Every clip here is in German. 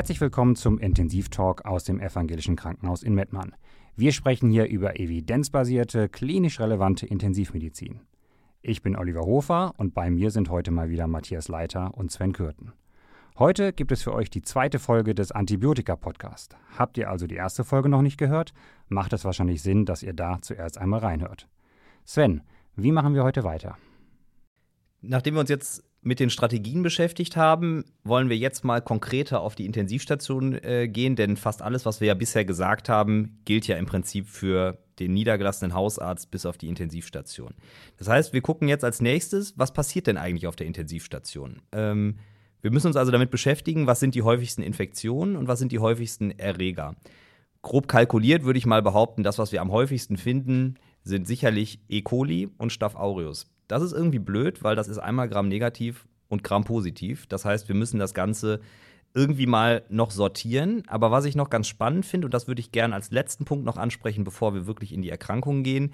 Herzlich willkommen zum Intensivtalk aus dem Evangelischen Krankenhaus in Mettmann. Wir sprechen hier über evidenzbasierte, klinisch relevante Intensivmedizin. Ich bin Oliver Hofer und bei mir sind heute mal wieder Matthias Leiter und Sven Kürten. Heute gibt es für euch die zweite Folge des Antibiotika-Podcasts. Habt ihr also die erste Folge noch nicht gehört? Macht es wahrscheinlich Sinn, dass ihr da zuerst einmal reinhört. Sven, wie machen wir heute weiter? Nachdem wir uns jetzt mit den Strategien beschäftigt haben, wollen wir jetzt mal konkreter auf die Intensivstation äh, gehen, denn fast alles, was wir ja bisher gesagt haben, gilt ja im Prinzip für den niedergelassenen Hausarzt bis auf die Intensivstation. Das heißt, wir gucken jetzt als nächstes, was passiert denn eigentlich auf der Intensivstation? Ähm, wir müssen uns also damit beschäftigen, was sind die häufigsten Infektionen und was sind die häufigsten Erreger. Grob kalkuliert würde ich mal behaupten, das, was wir am häufigsten finden, sind sicherlich E. coli und Staph aureus. Das ist irgendwie blöd, weil das ist einmal Gramm negativ und Gramm positiv. Das heißt, wir müssen das Ganze irgendwie mal noch sortieren. Aber was ich noch ganz spannend finde, und das würde ich gerne als letzten Punkt noch ansprechen, bevor wir wirklich in die Erkrankungen gehen,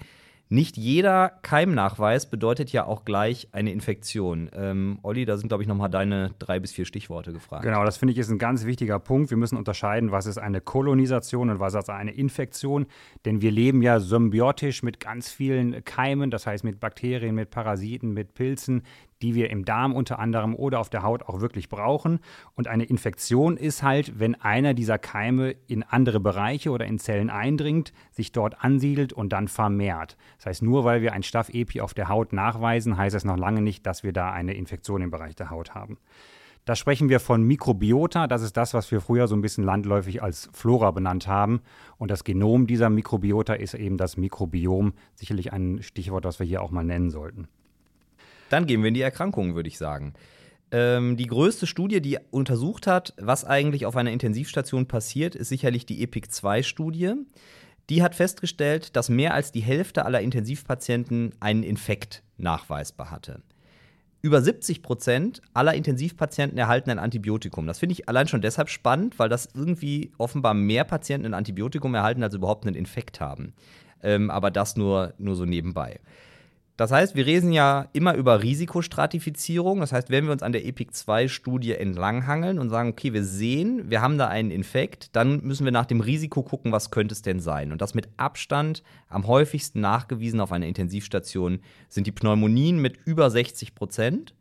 nicht jeder Keimnachweis bedeutet ja auch gleich eine Infektion. Ähm, Olli, da sind, glaube ich, nochmal deine drei bis vier Stichworte gefragt. Genau, das finde ich ist ein ganz wichtiger Punkt. Wir müssen unterscheiden, was ist eine Kolonisation und was ist eine Infektion. Denn wir leben ja symbiotisch mit ganz vielen Keimen, das heißt mit Bakterien, mit Parasiten, mit Pilzen, die wir im Darm unter anderem oder auf der Haut auch wirklich brauchen. Und eine Infektion ist halt, wenn einer dieser Keime in andere Bereiche oder in Zellen eindringt, sich dort ansiedelt und dann vermehrt. Das heißt, nur weil wir ein Staph-Epi auf der Haut nachweisen, heißt es noch lange nicht, dass wir da eine Infektion im Bereich der Haut haben. Da sprechen wir von Mikrobiota. Das ist das, was wir früher so ein bisschen landläufig als Flora benannt haben. Und das Genom dieser Mikrobiota ist eben das Mikrobiom. Sicherlich ein Stichwort, das wir hier auch mal nennen sollten. Dann gehen wir in die Erkrankungen, würde ich sagen. Ähm, die größte Studie, die untersucht hat, was eigentlich auf einer Intensivstation passiert, ist sicherlich die EPIC-2-Studie. Die hat festgestellt, dass mehr als die Hälfte aller Intensivpatienten einen Infekt nachweisbar hatte. Über 70 Prozent aller Intensivpatienten erhalten ein Antibiotikum. Das finde ich allein schon deshalb spannend, weil das irgendwie offenbar mehr Patienten ein Antibiotikum erhalten, als überhaupt einen Infekt haben. Ähm, aber das nur, nur so nebenbei. Das heißt, wir reden ja immer über Risikostratifizierung. Das heißt, wenn wir uns an der EPIC-2-Studie entlanghangeln und sagen, okay, wir sehen, wir haben da einen Infekt, dann müssen wir nach dem Risiko gucken, was könnte es denn sein. Und das mit Abstand am häufigsten nachgewiesen auf einer Intensivstation sind die Pneumonien mit über 60 Prozent.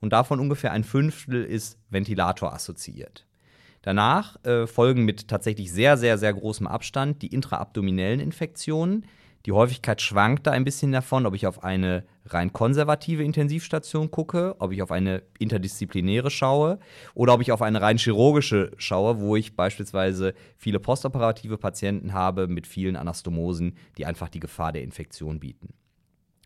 Und davon ungefähr ein Fünftel ist Ventilator assoziiert. Danach äh, folgen mit tatsächlich sehr, sehr, sehr großem Abstand die intraabdominellen Infektionen die Häufigkeit schwankt da ein bisschen davon, ob ich auf eine rein konservative Intensivstation gucke, ob ich auf eine interdisziplinäre schaue oder ob ich auf eine rein chirurgische schaue, wo ich beispielsweise viele postoperative Patienten habe mit vielen Anastomosen, die einfach die Gefahr der Infektion bieten.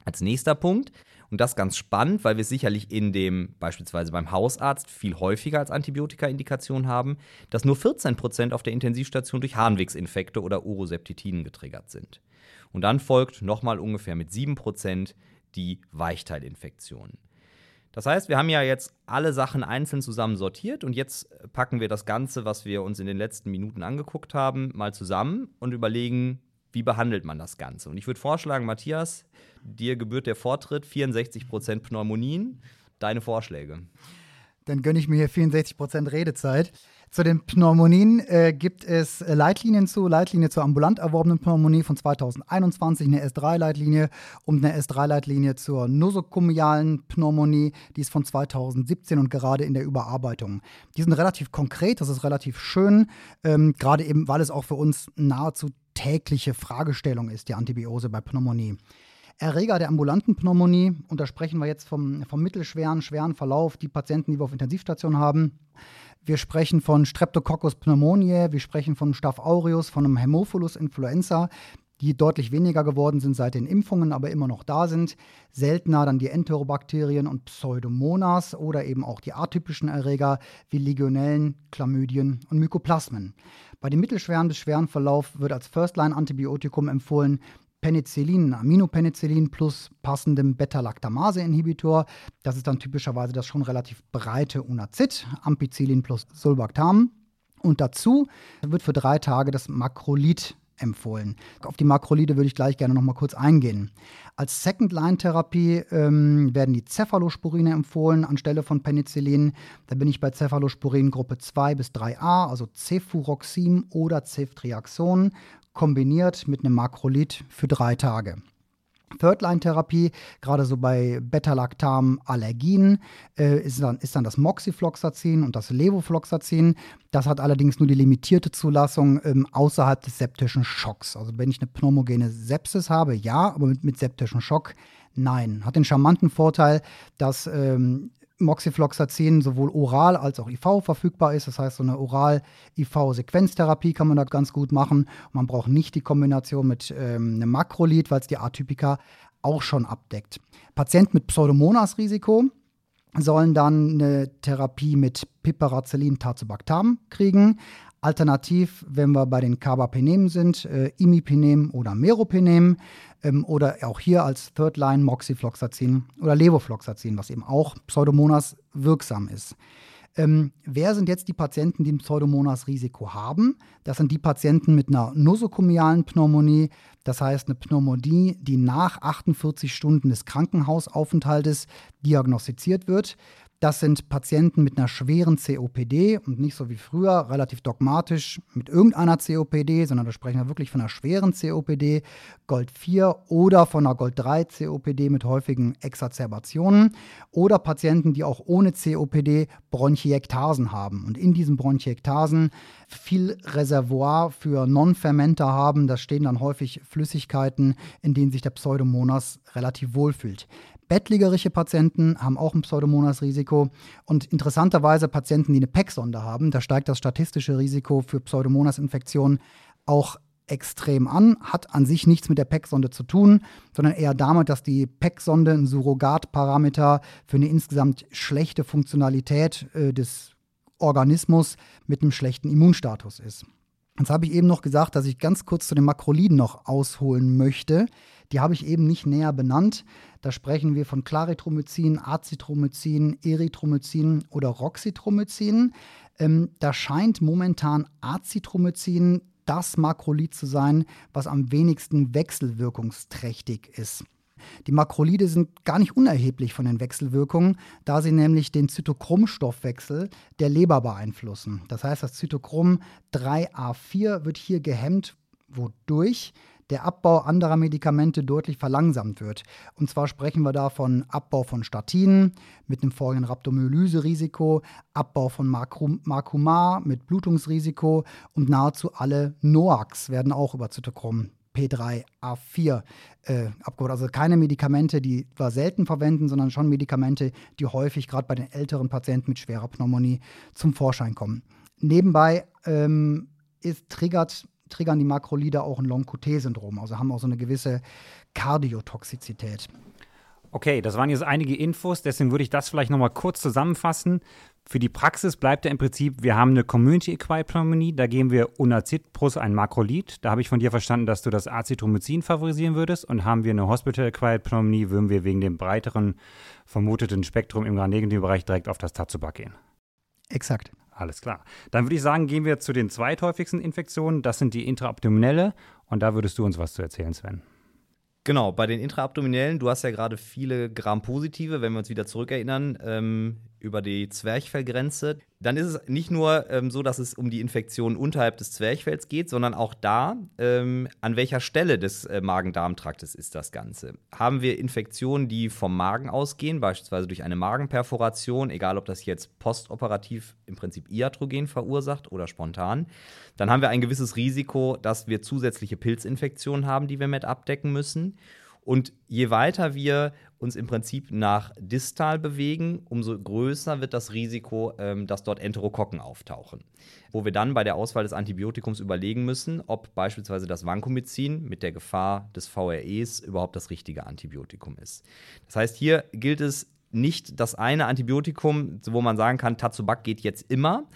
Als nächster Punkt, und das ganz spannend, weil wir sicherlich in dem, beispielsweise beim Hausarzt, viel häufiger als Antibiotika-Indikation haben, dass nur 14% auf der Intensivstation durch Harnwegsinfekte oder Uroseptitiden getriggert sind. Und dann folgt nochmal ungefähr mit 7% die Weichteilinfektion. Das heißt, wir haben ja jetzt alle Sachen einzeln zusammen sortiert und jetzt packen wir das Ganze, was wir uns in den letzten Minuten angeguckt haben, mal zusammen und überlegen, wie behandelt man das Ganze. Und ich würde vorschlagen, Matthias, dir gebührt der Vortritt, 64% Pneumonien. Deine Vorschläge. Dann gönne ich mir hier 64% Redezeit. Zu den Pneumonien äh, gibt es Leitlinien zu, Leitlinie zur ambulant erworbenen Pneumonie von 2021, eine S3-Leitlinie und eine S3-Leitlinie zur nosokomialen Pneumonie, die ist von 2017 und gerade in der Überarbeitung. Die sind relativ konkret, das ist relativ schön, ähm, gerade eben, weil es auch für uns nahezu tägliche Fragestellung ist, die Antibiose bei Pneumonie. Erreger der ambulanten Pneumonie, und da sprechen wir jetzt vom, vom mittelschweren, schweren Verlauf, die Patienten, die wir auf Intensivstation haben, wir sprechen von Streptococcus pneumoniae, wir sprechen von Staph aureus, von einem Haemophilus influenza, die deutlich weniger geworden sind seit den Impfungen, aber immer noch da sind. Seltener dann die Enterobakterien und Pseudomonas oder eben auch die atypischen Erreger wie Legionellen, Chlamydien und Mykoplasmen. Bei dem mittelschweren bis schweren Verlauf wird als First-Line-Antibiotikum empfohlen Penicillin, Aminopenicillin plus passendem Beta-Lactamase-Inhibitor. Das ist dann typischerweise das schon relativ breite Unazid, Ampicillin plus Sulbactam. Und dazu wird für drei Tage das Makrolid empfohlen. Auf die Makrolide würde ich gleich gerne noch mal kurz eingehen. Als Second-Line-Therapie ähm, werden die Cephalosporine empfohlen anstelle von Penicillin. Da bin ich bei Cephalosporin Gruppe 2 bis 3a, also Cefuroxim oder Ceftriaxon, kombiniert mit einem Makrolid für drei Tage. Third-Line-Therapie, gerade so bei Beta-Lactam-Allergien, äh, ist, dann, ist dann das Moxifloxacin und das Levofloxacin. Das hat allerdings nur die limitierte Zulassung ähm, außerhalb des septischen Schocks. Also wenn ich eine pneumogene Sepsis habe, ja, aber mit, mit septischen Schock Nein. Hat den charmanten Vorteil, dass ähm, Moxifloxacin sowohl oral als auch IV verfügbar ist. Das heißt, so eine Oral-IV-Sequenztherapie kann man da ganz gut machen. Man braucht nicht die Kombination mit ähm, einem Makrolid, weil es die Atypika auch schon abdeckt. Patienten mit Pseudomonas-Risiko sollen dann eine Therapie mit Piperacillin Tazobactam kriegen. Alternativ, wenn wir bei den Carbapenem sind, äh, Imipenem oder Meropenem ähm, oder auch hier als Third Line Moxifloxacin oder Levofloxacin, was eben auch Pseudomonas wirksam ist. Ähm, wer sind jetzt die Patienten, die ein Pseudomonas-Risiko haben? Das sind die Patienten mit einer nosokomialen Pneumonie, das heißt eine Pneumonie, die nach 48 Stunden des Krankenhausaufenthaltes diagnostiziert wird. Das sind Patienten mit einer schweren COPD und nicht so wie früher relativ dogmatisch mit irgendeiner COPD, sondern da sprechen wir wirklich von einer schweren COPD, Gold 4 oder von einer Gold 3 COPD mit häufigen Exacerbationen oder Patienten, die auch ohne COPD Bronchiektasen haben. Und in diesen Bronchiektasen viel Reservoir für Non-Fermenter haben. Da stehen dann häufig Flüssigkeiten, in denen sich der Pseudomonas relativ wohlfühlt. Bettlägerische Patienten haben auch ein Pseudomonas-Risiko und interessanterweise Patienten, die eine PEC-Sonde haben, da steigt das statistische Risiko für Pseudomonas-Infektionen auch extrem an, hat an sich nichts mit der PEC-Sonde zu tun, sondern eher damit, dass die PEC-Sonde ein Surrogatparameter für eine insgesamt schlechte Funktionalität äh, des Organismus mit einem schlechten Immunstatus ist. Jetzt habe ich eben noch gesagt, dass ich ganz kurz zu den Makroliden noch ausholen möchte. Die habe ich eben nicht näher benannt. Da sprechen wir von Claritromycin, Azithromycin, Erythromycin oder Roxytromycin. Ähm, da scheint momentan Azithromycin das Makrolid zu sein, was am wenigsten wechselwirkungsträchtig ist. Die Makrolide sind gar nicht unerheblich von den Wechselwirkungen, da sie nämlich den Zytochromstoffwechsel der Leber beeinflussen. Das heißt, das Zytochrom 3a4 wird hier gehemmt, wodurch der Abbau anderer Medikamente deutlich verlangsamt wird. Und zwar sprechen wir da von Abbau von Statinen mit einem folgenden Rhabdomyolyse-Risiko, Abbau von Marcumar mit Blutungsrisiko und nahezu alle NOACs werden auch über Zytochrom P3A4 äh, abgeholt. Also keine Medikamente, die wir selten verwenden, sondern schon Medikamente, die häufig gerade bei den älteren Patienten mit schwerer Pneumonie zum Vorschein kommen. Nebenbei ähm, ist, triggert triggern die Makrolide auch ein Long-QT-Syndrom, also haben auch so eine gewisse Kardiotoxizität. Okay, das waren jetzt einige Infos, deswegen würde ich das vielleicht nochmal kurz zusammenfassen. Für die Praxis bleibt ja im Prinzip, wir haben eine Community-Acquired Pneumonie, da geben wir Unazid plus ein Makrolid. Da habe ich von dir verstanden, dass du das Azithromycin favorisieren würdest. Und haben wir eine Hospital-Acquired Pneumonie, würden wir wegen dem breiteren vermuteten Spektrum im Gram-Negativ-Bereich direkt auf das Tazobak gehen. Exakt. Alles klar. Dann würde ich sagen, gehen wir zu den zweithäufigsten Infektionen. Das sind die intraabdominelle. Und da würdest du uns was zu erzählen, Sven. Genau, bei den intraabdominellen, du hast ja gerade viele Gram-positive, wenn wir uns wieder zurückerinnern, ähm, über die Zwerchfellgrenze. Dann ist es nicht nur ähm, so, dass es um die Infektion unterhalb des Zwerchfells geht, sondern auch da, ähm, an welcher Stelle des äh, Magen-Darm-Traktes ist das Ganze. Haben wir Infektionen, die vom Magen ausgehen, beispielsweise durch eine Magenperforation, egal ob das jetzt postoperativ im Prinzip iatrogen verursacht oder spontan, dann haben wir ein gewisses Risiko, dass wir zusätzliche Pilzinfektionen haben, die wir mit abdecken müssen. Und je weiter wir uns im Prinzip nach distal bewegen, umso größer wird das Risiko, ähm, dass dort Enterokokken auftauchen. Wo wir dann bei der Auswahl des Antibiotikums überlegen müssen, ob beispielsweise das Vancomycin mit der Gefahr des VREs überhaupt das richtige Antibiotikum ist. Das heißt, hier gilt es nicht das eine Antibiotikum, wo man sagen kann, Tazobac geht jetzt immer,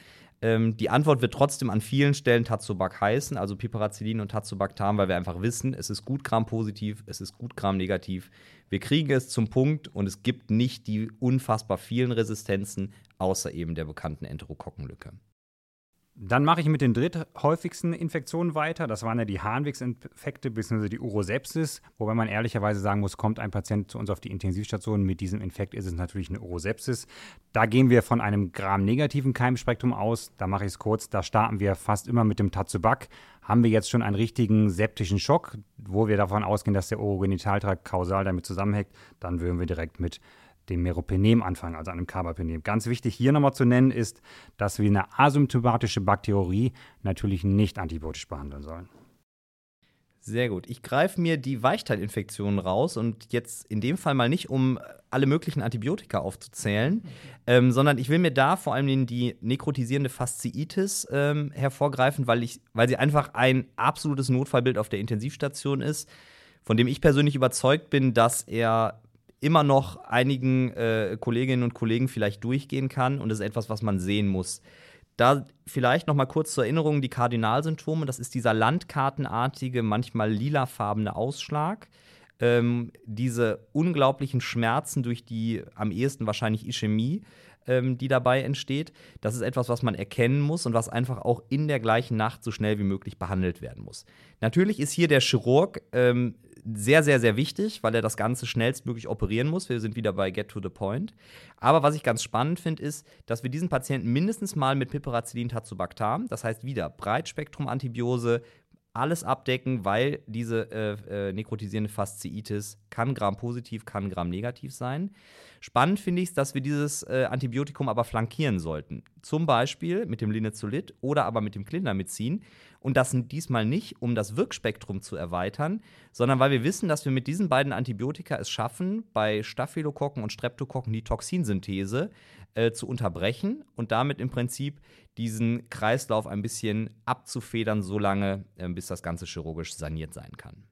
ähm, die Antwort wird trotzdem an vielen Stellen Tazobac heißen, also Piperacillin und Tazobactam, weil wir einfach wissen, es ist gut Gram-positiv, es ist gut Gram-negativ. Wir kriegen es zum Punkt und es gibt nicht die unfassbar vielen Resistenzen, außer eben der bekannten Enterokokkenlücke. Dann mache ich mit den dritthäufigsten Infektionen weiter. Das waren ja die Harnwegsinfekte bzw. die Urosepsis. Wobei man ehrlicherweise sagen muss, kommt ein Patient zu uns auf die Intensivstation mit diesem Infekt, ist es natürlich eine Urosepsis. Da gehen wir von einem gram-negativen Keimspektrum aus. Da mache ich es kurz. Da starten wir fast immer mit dem Tatsubak. Haben wir jetzt schon einen richtigen septischen Schock, wo wir davon ausgehen, dass der Urogenitaltrakt kausal damit zusammenhängt, dann würden wir direkt mit dem Meropenem anfangen, also einem Carbapenem. Ganz wichtig hier nochmal zu nennen ist, dass wir eine asymptomatische Bakterie natürlich nicht antibiotisch behandeln sollen. Sehr gut. Ich greife mir die Weichteilinfektionen raus und jetzt in dem Fall mal nicht, um alle möglichen Antibiotika aufzuzählen, ähm, sondern ich will mir da vor allem die nekrotisierende Fasziitis ähm, hervorgreifen, weil, ich, weil sie einfach ein absolutes Notfallbild auf der Intensivstation ist, von dem ich persönlich überzeugt bin, dass er immer noch einigen äh, Kolleginnen und Kollegen vielleicht durchgehen kann und das ist etwas, was man sehen muss. Da vielleicht noch mal kurz zur Erinnerung die Kardinalsymptome. Das ist dieser landkartenartige, manchmal lilafarbene Ausschlag. Ähm, diese unglaublichen Schmerzen durch die am ehesten wahrscheinlich Ischämie, ähm, die dabei entsteht. Das ist etwas, was man erkennen muss und was einfach auch in der gleichen Nacht so schnell wie möglich behandelt werden muss. Natürlich ist hier der Chirurg ähm, sehr, sehr, sehr wichtig, weil er das Ganze schnellstmöglich operieren muss. Wir sind wieder bei Get to the Point. Aber was ich ganz spannend finde, ist, dass wir diesen Patienten mindestens mal mit Piperacillin Tazobactam, das heißt wieder Breitspektrum-Antibiose, alles abdecken, weil diese äh, äh, nekrotisierende Fasziitis kann gram-positiv, kann gram-negativ sein. Spannend finde ich es, dass wir dieses äh, Antibiotikum aber flankieren sollten. Zum Beispiel mit dem Linezolid oder aber mit dem Clindamycin. Und das diesmal nicht, um das Wirkspektrum zu erweitern, sondern weil wir wissen, dass wir mit diesen beiden Antibiotika es schaffen, bei Staphylokokken und Streptokokken die Toxinsynthese äh, zu unterbrechen und damit im Prinzip diesen Kreislauf ein bisschen abzufedern, solange äh, bis das Ganze chirurgisch saniert sein kann.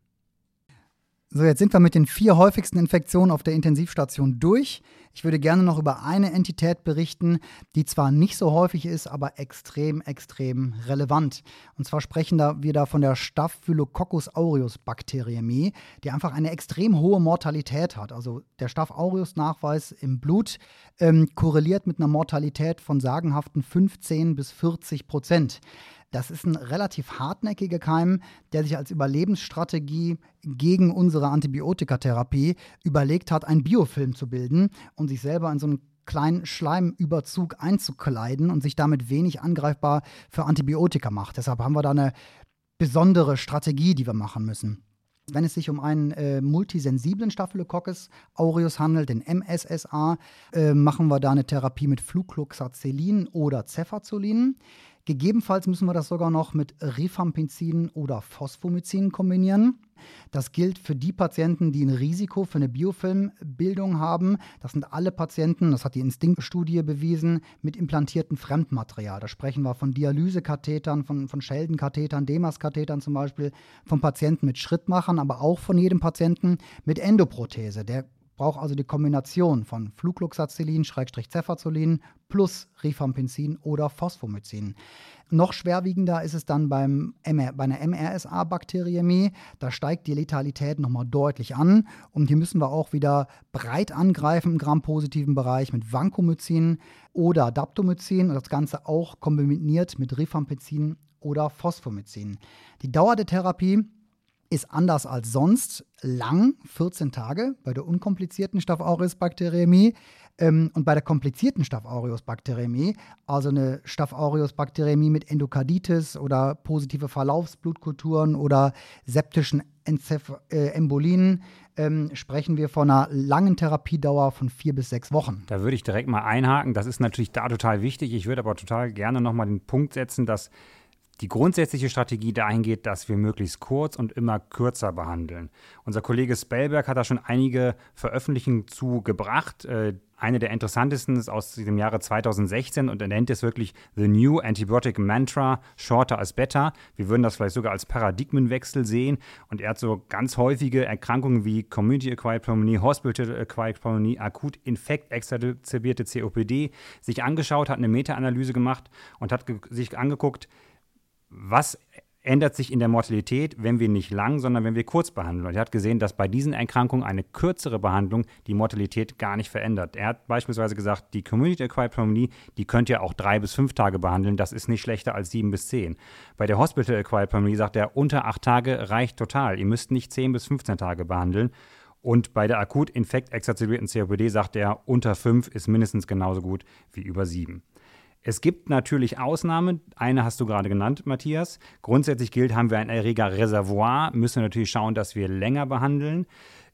So, jetzt sind wir mit den vier häufigsten Infektionen auf der Intensivstation durch. Ich würde gerne noch über eine Entität berichten, die zwar nicht so häufig ist, aber extrem, extrem relevant. Und zwar sprechen wir da von der Staphylococcus aureus Bakteriämie, die einfach eine extrem hohe Mortalität hat. Also der Staph aureus Nachweis im Blut ähm, korreliert mit einer Mortalität von sagenhaften 15 bis 40 Prozent. Das ist ein relativ hartnäckiger Keim, der sich als Überlebensstrategie gegen unsere Antibiotikatherapie überlegt hat, einen Biofilm zu bilden und sich selber in so einen kleinen Schleimüberzug einzukleiden und sich damit wenig angreifbar für Antibiotika macht. Deshalb haben wir da eine besondere Strategie, die wir machen müssen. Wenn es sich um einen äh, multisensiblen Staphylococcus aureus handelt, den MSSA, äh, machen wir da eine Therapie mit Flucloxacillin oder Cefazolin. Gegebenenfalls müssen wir das sogar noch mit Rifampicin oder Phosphomycin kombinieren. Das gilt für die Patienten, die ein Risiko für eine Biofilmbildung haben. Das sind alle Patienten, das hat die Instinktstudie bewiesen, mit implantiertem Fremdmaterial. Da sprechen wir von Dialysekathetern, von, von Sheldon-Kathetern, Demas-Kathetern zum Beispiel, von Patienten mit Schrittmachern, aber auch von jedem Patienten mit Endoprothese. Der braucht also die Kombination von Flucloxacillin, Cefazolin plus Rifampicin oder Phosphomycin. Noch schwerwiegender ist es dann beim MR, bei einer MRSA-Bakteriämie. Da steigt die Letalität nochmal deutlich an. Und hier müssen wir auch wieder breit angreifen im grampositiven Bereich mit Vancomycin oder Daptomycin und das Ganze auch kombiniert mit Rifampicin oder Phosphomycin. Die Dauer der Therapie ist anders als sonst lang, 14 Tage bei der unkomplizierten Staph aureus Bakteriämie. Ähm, und bei der komplizierten Staph aureus Bakteriämie, also eine Staph aureus Bakteriämie mit Endokarditis oder positive Verlaufsblutkulturen oder septischen Enceph äh, Embolien, ähm, sprechen wir von einer langen Therapiedauer von vier bis sechs Wochen. Da würde ich direkt mal einhaken. Das ist natürlich da total wichtig. Ich würde aber total gerne nochmal den Punkt setzen, dass die grundsätzliche Strategie dahin geht, dass wir möglichst kurz und immer kürzer behandeln. Unser Kollege Spellberg hat da schon einige Veröffentlichungen zu gebracht. Äh, eine der interessantesten ist aus dem Jahre 2016 und er nennt es wirklich The New Antibiotic Mantra, shorter as better. Wir würden das vielleicht sogar als Paradigmenwechsel sehen. Und er hat so ganz häufige Erkrankungen wie Community-Acquired Pneumonie, Hospital-Acquired Pneumonie, akut infekt exacerbierte COPD sich angeschaut, hat eine Meta-Analyse gemacht und hat sich angeguckt, was ändert sich in der Mortalität, wenn wir nicht lang, sondern wenn wir kurz behandeln. Und er hat gesehen, dass bei diesen Erkrankungen eine kürzere Behandlung die Mortalität gar nicht verändert. Er hat beispielsweise gesagt, die Community-Acquired Pneumonie, die könnt ihr auch drei bis fünf Tage behandeln. Das ist nicht schlechter als sieben bis zehn. Bei der Hospital-Acquired Pneumonie sagt er, unter acht Tage reicht total. Ihr müsst nicht zehn bis 15 Tage behandeln. Und bei der akut infekt-exazerbierten COPD sagt er, unter fünf ist mindestens genauso gut wie über sieben. Es gibt natürlich Ausnahmen. Eine hast du gerade genannt, Matthias. Grundsätzlich gilt, haben wir ein Erregerreservoir, müssen wir natürlich schauen, dass wir länger behandeln.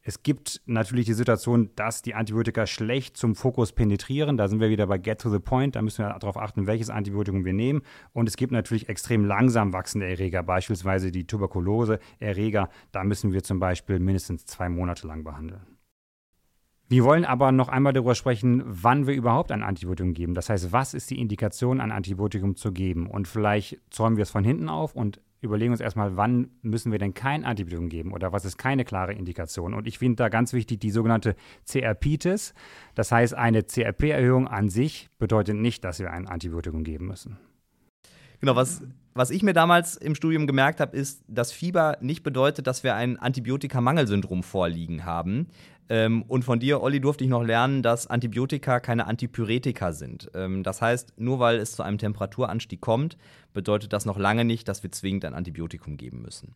Es gibt natürlich die Situation, dass die Antibiotika schlecht zum Fokus penetrieren. Da sind wir wieder bei Get to the Point. Da müssen wir darauf achten, welches Antibiotikum wir nehmen. Und es gibt natürlich extrem langsam wachsende Erreger, beispielsweise die Tuberkulose-Erreger. Da müssen wir zum Beispiel mindestens zwei Monate lang behandeln. Wir wollen aber noch einmal darüber sprechen, wann wir überhaupt ein Antibiotikum geben. Das heißt, was ist die Indikation, ein Antibiotikum zu geben? Und vielleicht zäumen wir es von hinten auf und überlegen uns erstmal, wann müssen wir denn kein Antibiotikum geben oder was ist keine klare Indikation. Und ich finde da ganz wichtig die sogenannte CRPitis. Das heißt, eine CRP-Erhöhung an sich bedeutet nicht, dass wir ein Antibiotikum geben müssen. Genau, was, was ich mir damals im Studium gemerkt habe, ist, dass Fieber nicht bedeutet, dass wir ein Antibiotikamangelsyndrom vorliegen haben. Ähm, und von dir, Olli, durfte ich noch lernen, dass Antibiotika keine Antipyretika sind. Ähm, das heißt, nur weil es zu einem Temperaturanstieg kommt, bedeutet das noch lange nicht, dass wir zwingend ein Antibiotikum geben müssen.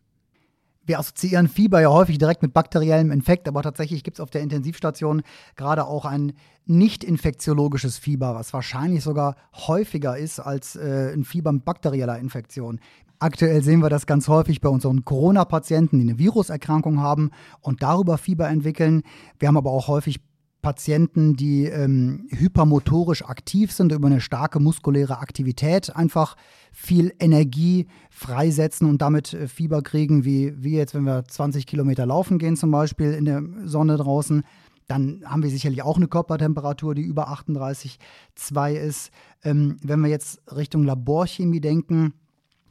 Wir assoziieren Fieber ja häufig direkt mit bakteriellem Infekt, aber tatsächlich gibt es auf der Intensivstation gerade auch ein nicht infektiologisches Fieber, was wahrscheinlich sogar häufiger ist als äh, ein Fieber mit bakterieller Infektion. Aktuell sehen wir das ganz häufig bei unseren Corona-Patienten, die eine Viruserkrankung haben und darüber Fieber entwickeln. Wir haben aber auch häufig Patienten, die ähm, hypermotorisch aktiv sind, über eine starke muskuläre Aktivität einfach viel Energie freisetzen und damit äh, Fieber kriegen, wie, wie jetzt, wenn wir 20 Kilometer laufen gehen, zum Beispiel in der Sonne draußen. Dann haben wir sicherlich auch eine Körpertemperatur, die über 38,2 ist. Ähm, wenn wir jetzt Richtung Laborchemie denken,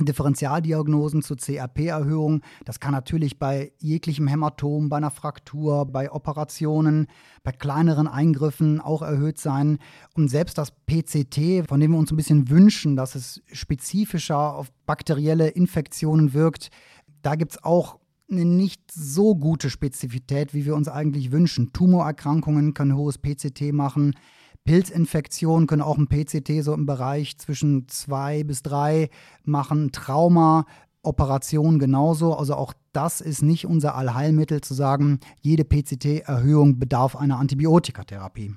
Differentialdiagnosen zur CRP-Erhöhung. Das kann natürlich bei jeglichem Hämatom, bei einer Fraktur, bei Operationen, bei kleineren Eingriffen auch erhöht sein. Und selbst das PCT, von dem wir uns ein bisschen wünschen, dass es spezifischer auf bakterielle Infektionen wirkt, da gibt es auch eine nicht so gute Spezifität, wie wir uns eigentlich wünschen. Tumorerkrankungen können hohes PCT machen. Pilzinfektionen können auch ein PCT so im Bereich zwischen zwei bis drei machen. Trauma, Operation genauso. Also auch das ist nicht unser Allheilmittel zu sagen, jede PCT-Erhöhung bedarf einer Antibiotikatherapie.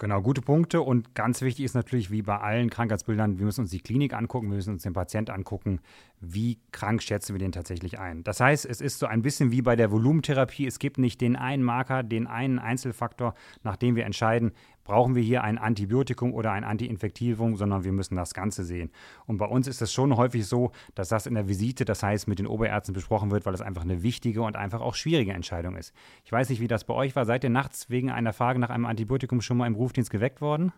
Genau, gute Punkte. Und ganz wichtig ist natürlich, wie bei allen Krankheitsbildern, wir müssen uns die Klinik angucken, wir müssen uns den Patient angucken, wie krank schätzen wir den tatsächlich ein. Das heißt, es ist so ein bisschen wie bei der Volumentherapie. Es gibt nicht den einen Marker, den einen Einzelfaktor, nach dem wir entscheiden, brauchen wir hier ein Antibiotikum oder ein Antiinfektivum, sondern wir müssen das Ganze sehen. Und bei uns ist es schon häufig so, dass das in der Visite, das heißt mit den Oberärzten besprochen wird, weil es einfach eine wichtige und einfach auch schwierige Entscheidung ist. Ich weiß nicht, wie das bei euch war. Seid ihr nachts wegen einer Frage nach einem Antibiotikum schon mal im Rufdienst geweckt worden?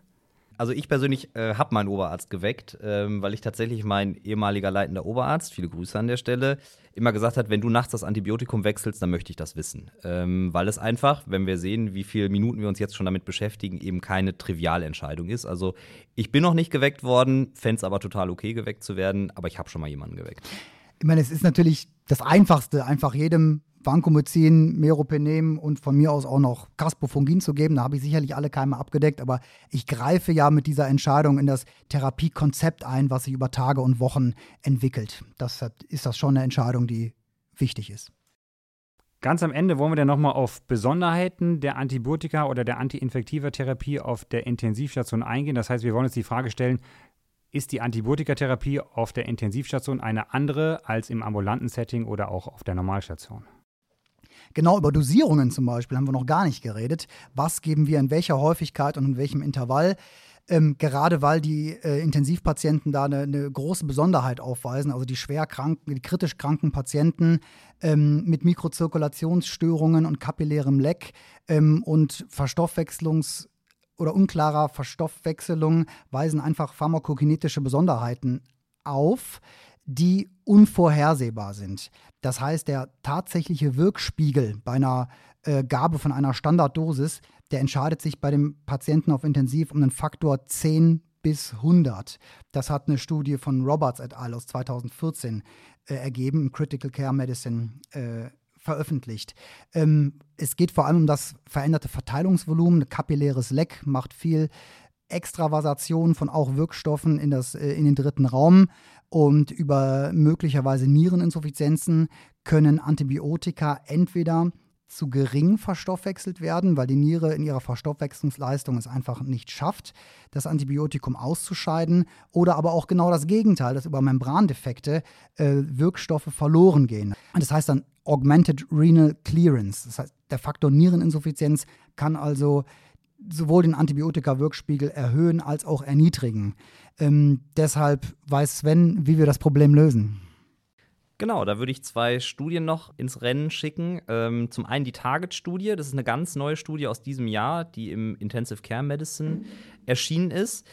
Also ich persönlich äh, habe meinen Oberarzt geweckt, ähm, weil ich tatsächlich mein ehemaliger leitender Oberarzt, viele Grüße an der Stelle, immer gesagt hat, wenn du nachts das Antibiotikum wechselst, dann möchte ich das wissen. Ähm, weil es einfach, wenn wir sehen, wie viele Minuten wir uns jetzt schon damit beschäftigen, eben keine Trivialentscheidung ist. Also ich bin noch nicht geweckt worden, fände es aber total okay, geweckt zu werden, aber ich habe schon mal jemanden geweckt. Ich meine, es ist natürlich das Einfachste, einfach jedem Vancomycin, Meropenem und von mir aus auch noch Caspofungin zu geben. Da habe ich sicherlich alle Keime abgedeckt, aber ich greife ja mit dieser Entscheidung in das Therapiekonzept ein, was sich über Tage und Wochen entwickelt. Das ist das schon eine Entscheidung, die wichtig ist. Ganz am Ende wollen wir dann nochmal auf Besonderheiten der Antibiotika oder der antiinfektiver Therapie auf der Intensivstation eingehen. Das heißt, wir wollen uns die Frage stellen, ist die Antibiotikatherapie auf der Intensivstation eine andere als im ambulanten Setting oder auch auf der Normalstation? Genau über Dosierungen zum Beispiel haben wir noch gar nicht geredet. Was geben wir in welcher Häufigkeit und in welchem Intervall? Ähm, gerade weil die äh, Intensivpatienten da eine, eine, große Besonderheit aufweisen, also die schwer kranken, die kritisch kranken Patienten ähm, mit Mikrozirkulationsstörungen und kapillärem Leck ähm, und Verstoffwechslungs- oder unklarer Verstoffwechselung weisen einfach pharmakokinetische Besonderheiten auf, die unvorhersehbar sind. Das heißt, der tatsächliche Wirkspiegel bei einer äh, Gabe von einer Standarddosis, der entscheidet sich bei dem Patienten auf Intensiv um einen Faktor 10 bis 100. Das hat eine Studie von Roberts et al. aus 2014 äh, ergeben, im Critical Care Medicine äh, veröffentlicht. Ähm, es geht vor allem um das veränderte Verteilungsvolumen. Kapilläres Leck macht viel Extravasation von auch Wirkstoffen in, das, äh, in den dritten Raum und über möglicherweise Niereninsuffizienzen können Antibiotika entweder zu gering verstoffwechselt werden, weil die Niere in ihrer Verstoffwechslungsleistung es einfach nicht schafft, das Antibiotikum auszuscheiden, oder aber auch genau das Gegenteil, dass über Membrandefekte äh, Wirkstoffe verloren gehen. Und das heißt dann Augmented Renal Clearance. Das heißt, der Faktor Niereninsuffizienz kann also sowohl den Antibiotika-Wirkspiegel erhöhen als auch erniedrigen. Ähm, deshalb weiß Sven, wie wir das Problem lösen. Genau, da würde ich zwei Studien noch ins Rennen schicken. Ähm, zum einen die Target-Studie, das ist eine ganz neue Studie aus diesem Jahr, die im Intensive Care Medicine erschienen ist.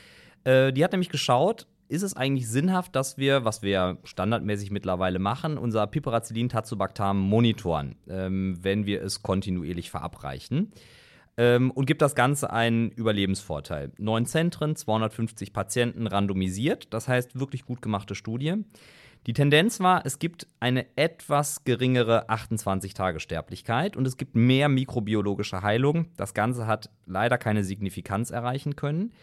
Äh, die hat nämlich geschaut, ist es eigentlich sinnhaft, dass wir, was wir standardmäßig mittlerweile machen, unser Piperacillin-Tazobactam monitoren, ähm, wenn wir es kontinuierlich verabreichen? Ähm, und gibt das Ganze einen Überlebensvorteil. Neun Zentren, 250 Patienten randomisiert, das heißt wirklich gut gemachte Studie. Die Tendenz war, es gibt eine etwas geringere 28-Tage-Sterblichkeit und es gibt mehr mikrobiologische Heilung. Das Ganze hat leider keine Signifikanz erreichen können.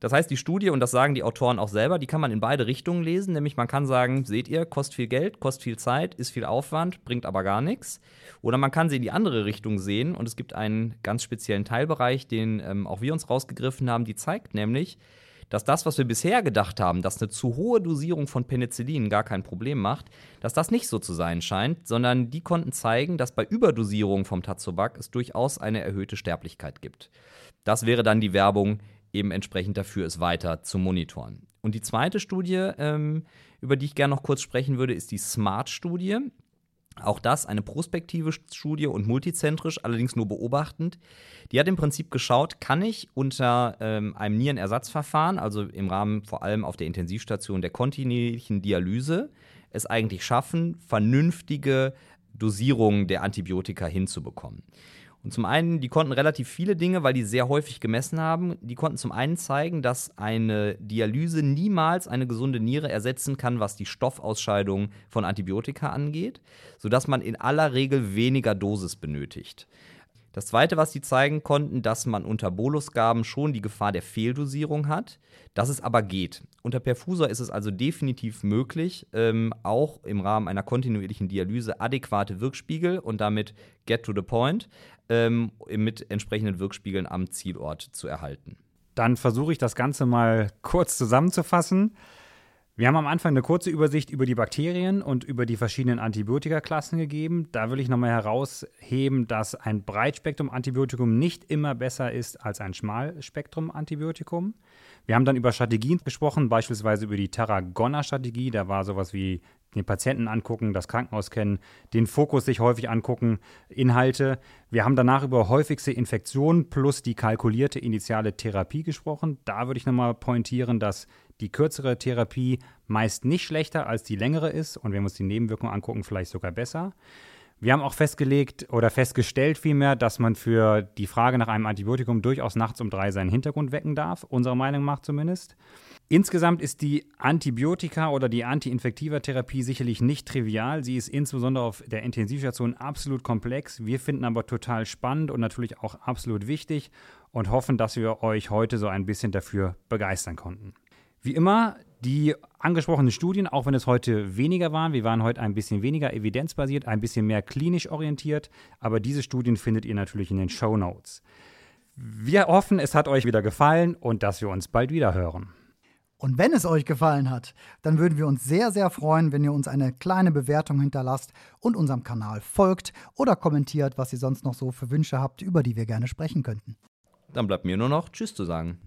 Das heißt, die Studie, und das sagen die Autoren auch selber, die kann man in beide Richtungen lesen. Nämlich man kann sagen, seht ihr, kostet viel Geld, kostet viel Zeit, ist viel Aufwand, bringt aber gar nichts. Oder man kann sie in die andere Richtung sehen und es gibt einen ganz speziellen Teilbereich, den ähm, auch wir uns rausgegriffen haben, die zeigt nämlich, dass das, was wir bisher gedacht haben, dass eine zu hohe Dosierung von Penicillin gar kein Problem macht, dass das nicht so zu sein scheint, sondern die konnten zeigen, dass bei Überdosierung vom Tazobac es durchaus eine erhöhte Sterblichkeit gibt. Das wäre dann die Werbung eben entsprechend dafür, es weiter zu monitoren. Und die zweite Studie, ähm, über die ich gerne noch kurz sprechen würde, ist die SMART-Studie. Auch das eine prospektive Studie und multizentrisch, allerdings nur beobachtend. Die hat im Prinzip geschaut, kann ich unter ähm, einem Nierenersatzverfahren, also im Rahmen vor allem auf der Intensivstation der kontinuierlichen Dialyse, es eigentlich schaffen, vernünftige Dosierungen der Antibiotika hinzubekommen. Und zum einen, die konnten relativ viele Dinge, weil die sehr häufig gemessen haben. Die konnten zum einen zeigen, dass eine Dialyse niemals eine gesunde Niere ersetzen kann, was die Stoffausscheidung von Antibiotika angeht, sodass man in aller Regel weniger Dosis benötigt. Das zweite, was sie zeigen konnten, dass man unter Bolusgaben schon die Gefahr der Fehldosierung hat, dass es aber geht. Unter Perfusor ist es also definitiv möglich, ähm, auch im Rahmen einer kontinuierlichen Dialyse adäquate Wirkspiegel und damit get to the point ähm, mit entsprechenden Wirkspiegeln am Zielort zu erhalten. Dann versuche ich das Ganze mal kurz zusammenzufassen. Wir haben am Anfang eine kurze Übersicht über die Bakterien und über die verschiedenen Antibiotikaklassen gegeben. Da will ich nochmal herausheben, dass ein Breitspektrum-Antibiotikum nicht immer besser ist als ein Schmalspektrum-Antibiotikum. Wir haben dann über Strategien gesprochen, beispielsweise über die Tarragona-Strategie. Da war sowas wie den Patienten angucken, das Krankenhaus kennen, den Fokus sich häufig angucken, Inhalte. Wir haben danach über häufigste Infektionen plus die kalkulierte initiale Therapie gesprochen. Da würde ich nochmal pointieren, dass die kürzere Therapie meist nicht schlechter als die längere ist und wenn wir uns die Nebenwirkungen angucken, vielleicht sogar besser. Wir haben auch festgelegt oder festgestellt vielmehr, dass man für die Frage nach einem Antibiotikum durchaus nachts um drei seinen Hintergrund wecken darf, unserer Meinung nach zumindest. Insgesamt ist die Antibiotika oder die Antiinfektiva-Therapie sicherlich nicht trivial. Sie ist insbesondere auf der Intensivstation absolut komplex. Wir finden aber total spannend und natürlich auch absolut wichtig und hoffen, dass wir euch heute so ein bisschen dafür begeistern konnten. Wie immer, die angesprochenen Studien, auch wenn es heute weniger waren, wir waren heute ein bisschen weniger evidenzbasiert, ein bisschen mehr klinisch orientiert, aber diese Studien findet ihr natürlich in den Show Notes. Wir hoffen, es hat euch wieder gefallen und dass wir uns bald wieder hören. Und wenn es euch gefallen hat, dann würden wir uns sehr, sehr freuen, wenn ihr uns eine kleine Bewertung hinterlasst und unserem Kanal folgt oder kommentiert, was ihr sonst noch so für Wünsche habt, über die wir gerne sprechen könnten. Dann bleibt mir nur noch Tschüss zu sagen.